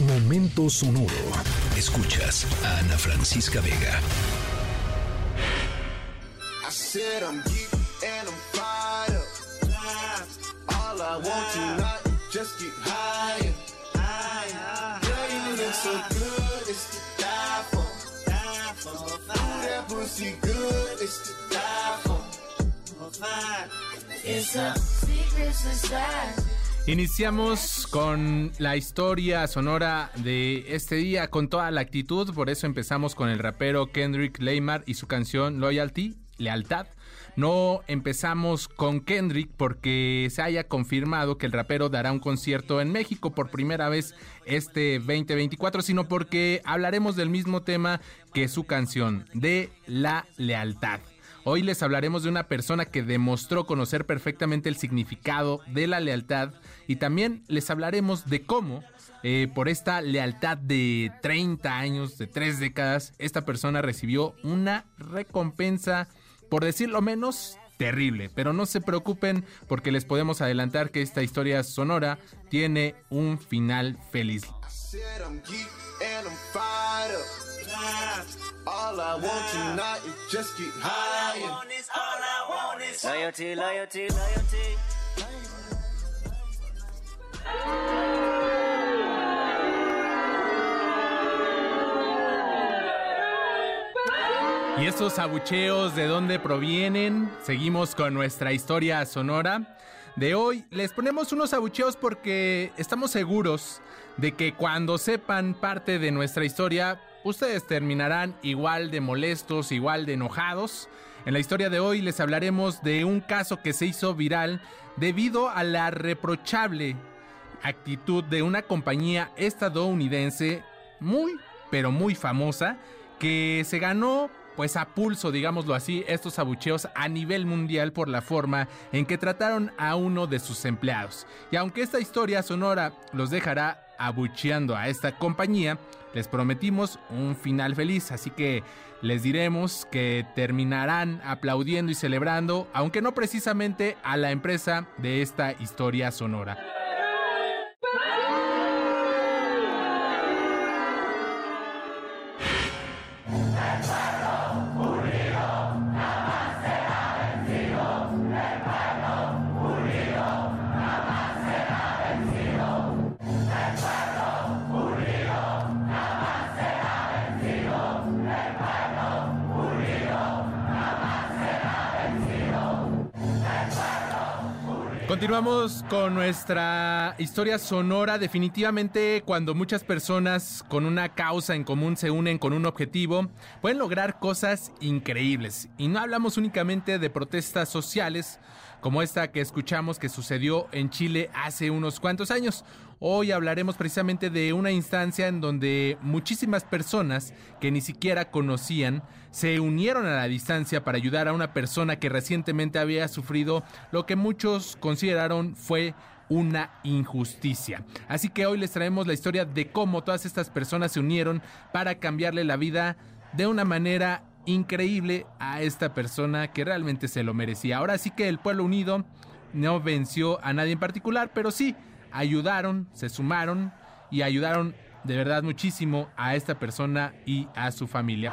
Momento sonoro. Escuchas a Ana Francisca Vega. I said I'm geek and I'm fired up. All I want tonight, just get higher. Girl, you look so good, it's to die for. Die for. Ooh, that pussy good, it's to die for. It's a secret society. Iniciamos con la historia sonora de este día con toda la actitud, por eso empezamos con el rapero Kendrick Lamar y su canción Loyalty, Lealtad. No empezamos con Kendrick porque se haya confirmado que el rapero dará un concierto en México por primera vez este 2024, sino porque hablaremos del mismo tema que su canción, de la lealtad. Hoy les hablaremos de una persona que demostró conocer perfectamente el significado de la lealtad y también les hablaremos de cómo eh, por esta lealtad de 30 años, de tres décadas, esta persona recibió una recompensa, por decirlo menos, terrible. Pero no se preocupen porque les podemos adelantar que esta historia sonora tiene un final feliz. All I want tonight is just get high. All I want is, all I want is loyalty, loyalty, loyalty. ¿Y estos abucheos de dónde provienen? Seguimos con nuestra historia sonora de hoy. Les ponemos unos abucheos porque estamos seguros de que cuando sepan parte de nuestra historia ustedes terminarán igual de molestos, igual de enojados. En la historia de hoy les hablaremos de un caso que se hizo viral debido a la reprochable actitud de una compañía estadounidense muy, pero muy famosa que se ganó pues a pulso, digámoslo así, estos abucheos a nivel mundial por la forma en que trataron a uno de sus empleados. Y aunque esta historia sonora los dejará abucheando a esta compañía, les prometimos un final feliz, así que les diremos que terminarán aplaudiendo y celebrando, aunque no precisamente a la empresa de esta historia sonora. Continuamos con nuestra historia sonora. Definitivamente cuando muchas personas con una causa en común se unen con un objetivo, pueden lograr cosas increíbles. Y no hablamos únicamente de protestas sociales como esta que escuchamos que sucedió en Chile hace unos cuantos años. Hoy hablaremos precisamente de una instancia en donde muchísimas personas que ni siquiera conocían se unieron a la distancia para ayudar a una persona que recientemente había sufrido lo que muchos consideraron fue una injusticia. Así que hoy les traemos la historia de cómo todas estas personas se unieron para cambiarle la vida de una manera increíble a esta persona que realmente se lo merecía. Ahora sí que el pueblo unido no venció a nadie en particular, pero sí ayudaron, se sumaron y ayudaron de verdad muchísimo a esta persona y a su familia.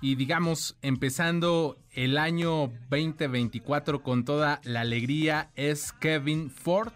y digamos empezando el año 2024 con toda la alegría es Kevin Ford.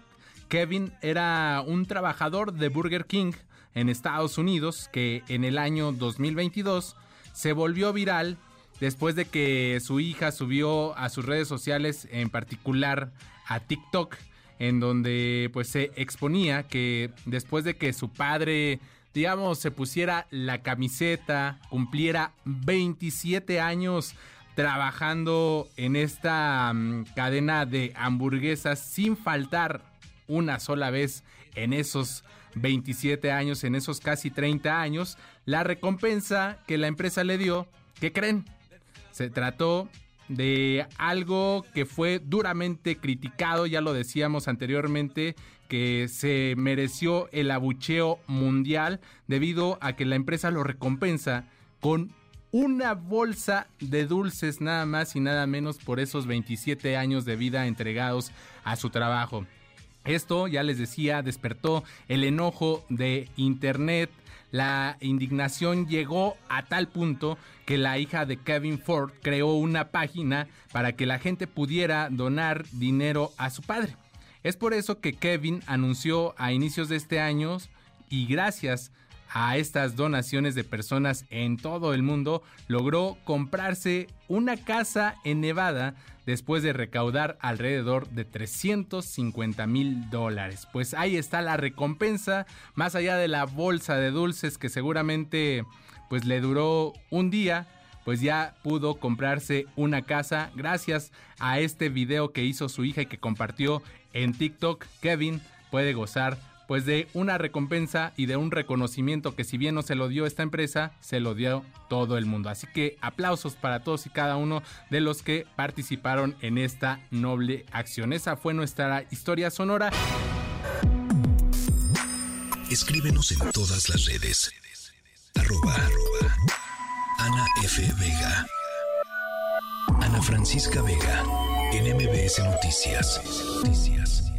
Kevin era un trabajador de Burger King en Estados Unidos que en el año 2022 se volvió viral después de que su hija subió a sus redes sociales, en particular a TikTok en donde pues se exponía que después de que su padre digamos se pusiera la camiseta, cumpliera 27 años trabajando en esta mm, cadena de hamburguesas sin faltar una sola vez en esos 27 años, en esos casi 30 años, la recompensa que la empresa le dio, ¿qué creen? Se trató de algo que fue duramente criticado, ya lo decíamos anteriormente, que se mereció el abucheo mundial debido a que la empresa lo recompensa con una bolsa de dulces nada más y nada menos por esos 27 años de vida entregados a su trabajo. Esto, ya les decía, despertó el enojo de Internet. La indignación llegó a tal punto que la hija de Kevin Ford creó una página para que la gente pudiera donar dinero a su padre. Es por eso que Kevin anunció a inicios de este año y gracias a estas donaciones de personas en todo el mundo, logró comprarse una casa en Nevada después de recaudar alrededor de 350 mil dólares. Pues ahí está la recompensa, más allá de la bolsa de dulces que seguramente pues le duró un día, pues ya pudo comprarse una casa gracias a este video que hizo su hija y que compartió en TikTok. Kevin puede gozar pues de una recompensa y de un reconocimiento que si bien no se lo dio esta empresa, se lo dio todo el mundo. Así que aplausos para todos y cada uno de los que participaron en esta noble acción. Esa fue nuestra historia sonora. Escríbenos en todas las redes. Arroba, Ana F. Vega. Ana Francisca Vega. En MBS Noticias. Noticias.